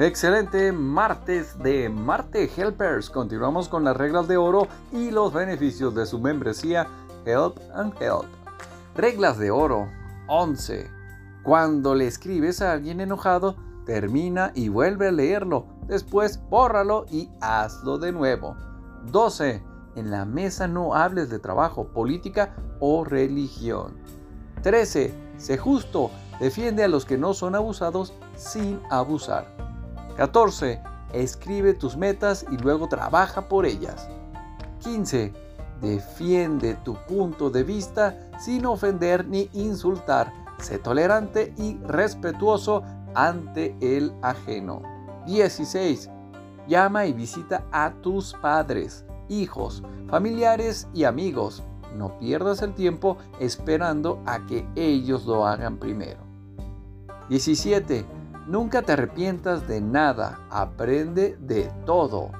Excelente martes de Marte Helpers. Continuamos con las reglas de oro y los beneficios de su membresía Help and Help. Reglas de oro 11. Cuando le escribes a alguien enojado, termina y vuelve a leerlo. Después bórralo y hazlo de nuevo. 12. En la mesa no hables de trabajo, política o religión. 13. Sé justo. Defiende a los que no son abusados sin abusar. 14. Escribe tus metas y luego trabaja por ellas. 15. Defiende tu punto de vista sin ofender ni insultar. Sé tolerante y respetuoso ante el ajeno. 16. Llama y visita a tus padres, hijos, familiares y amigos. No pierdas el tiempo esperando a que ellos lo hagan primero. 17. Nunca te arrepientas de nada, aprende de todo.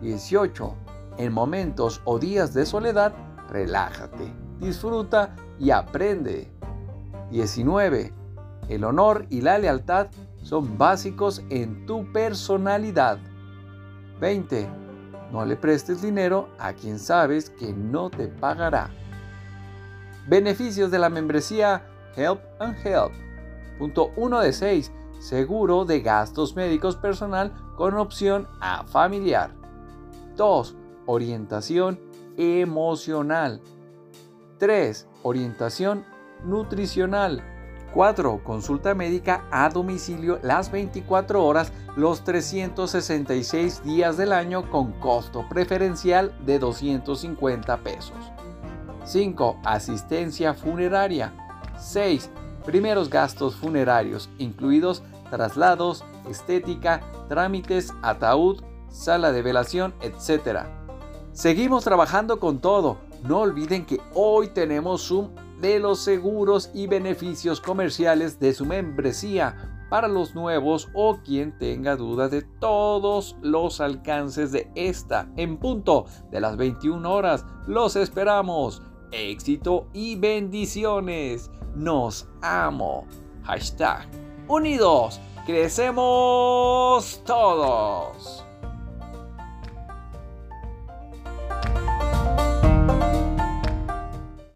18. En momentos o días de soledad, relájate, disfruta y aprende. 19. El honor y la lealtad son básicos en tu personalidad. 20. No le prestes dinero a quien sabes que no te pagará. Beneficios de la membresía Help and Help. Punto 1 de 6. Seguro de gastos médicos personal con opción a familiar. 2. Orientación emocional. 3. Orientación nutricional. 4. Consulta médica a domicilio las 24 horas, los 366 días del año con costo preferencial de 250 pesos. 5. Asistencia funeraria. 6. Primeros gastos funerarios, incluidos traslados, estética, trámites, ataúd, sala de velación, etc. Seguimos trabajando con todo. No olviden que hoy tenemos un de los seguros y beneficios comerciales de su membresía para los nuevos o quien tenga duda de todos los alcances de esta en punto de las 21 horas. Los esperamos. Éxito y bendiciones. Nos amo. Hashtag unidos. Crecemos todos.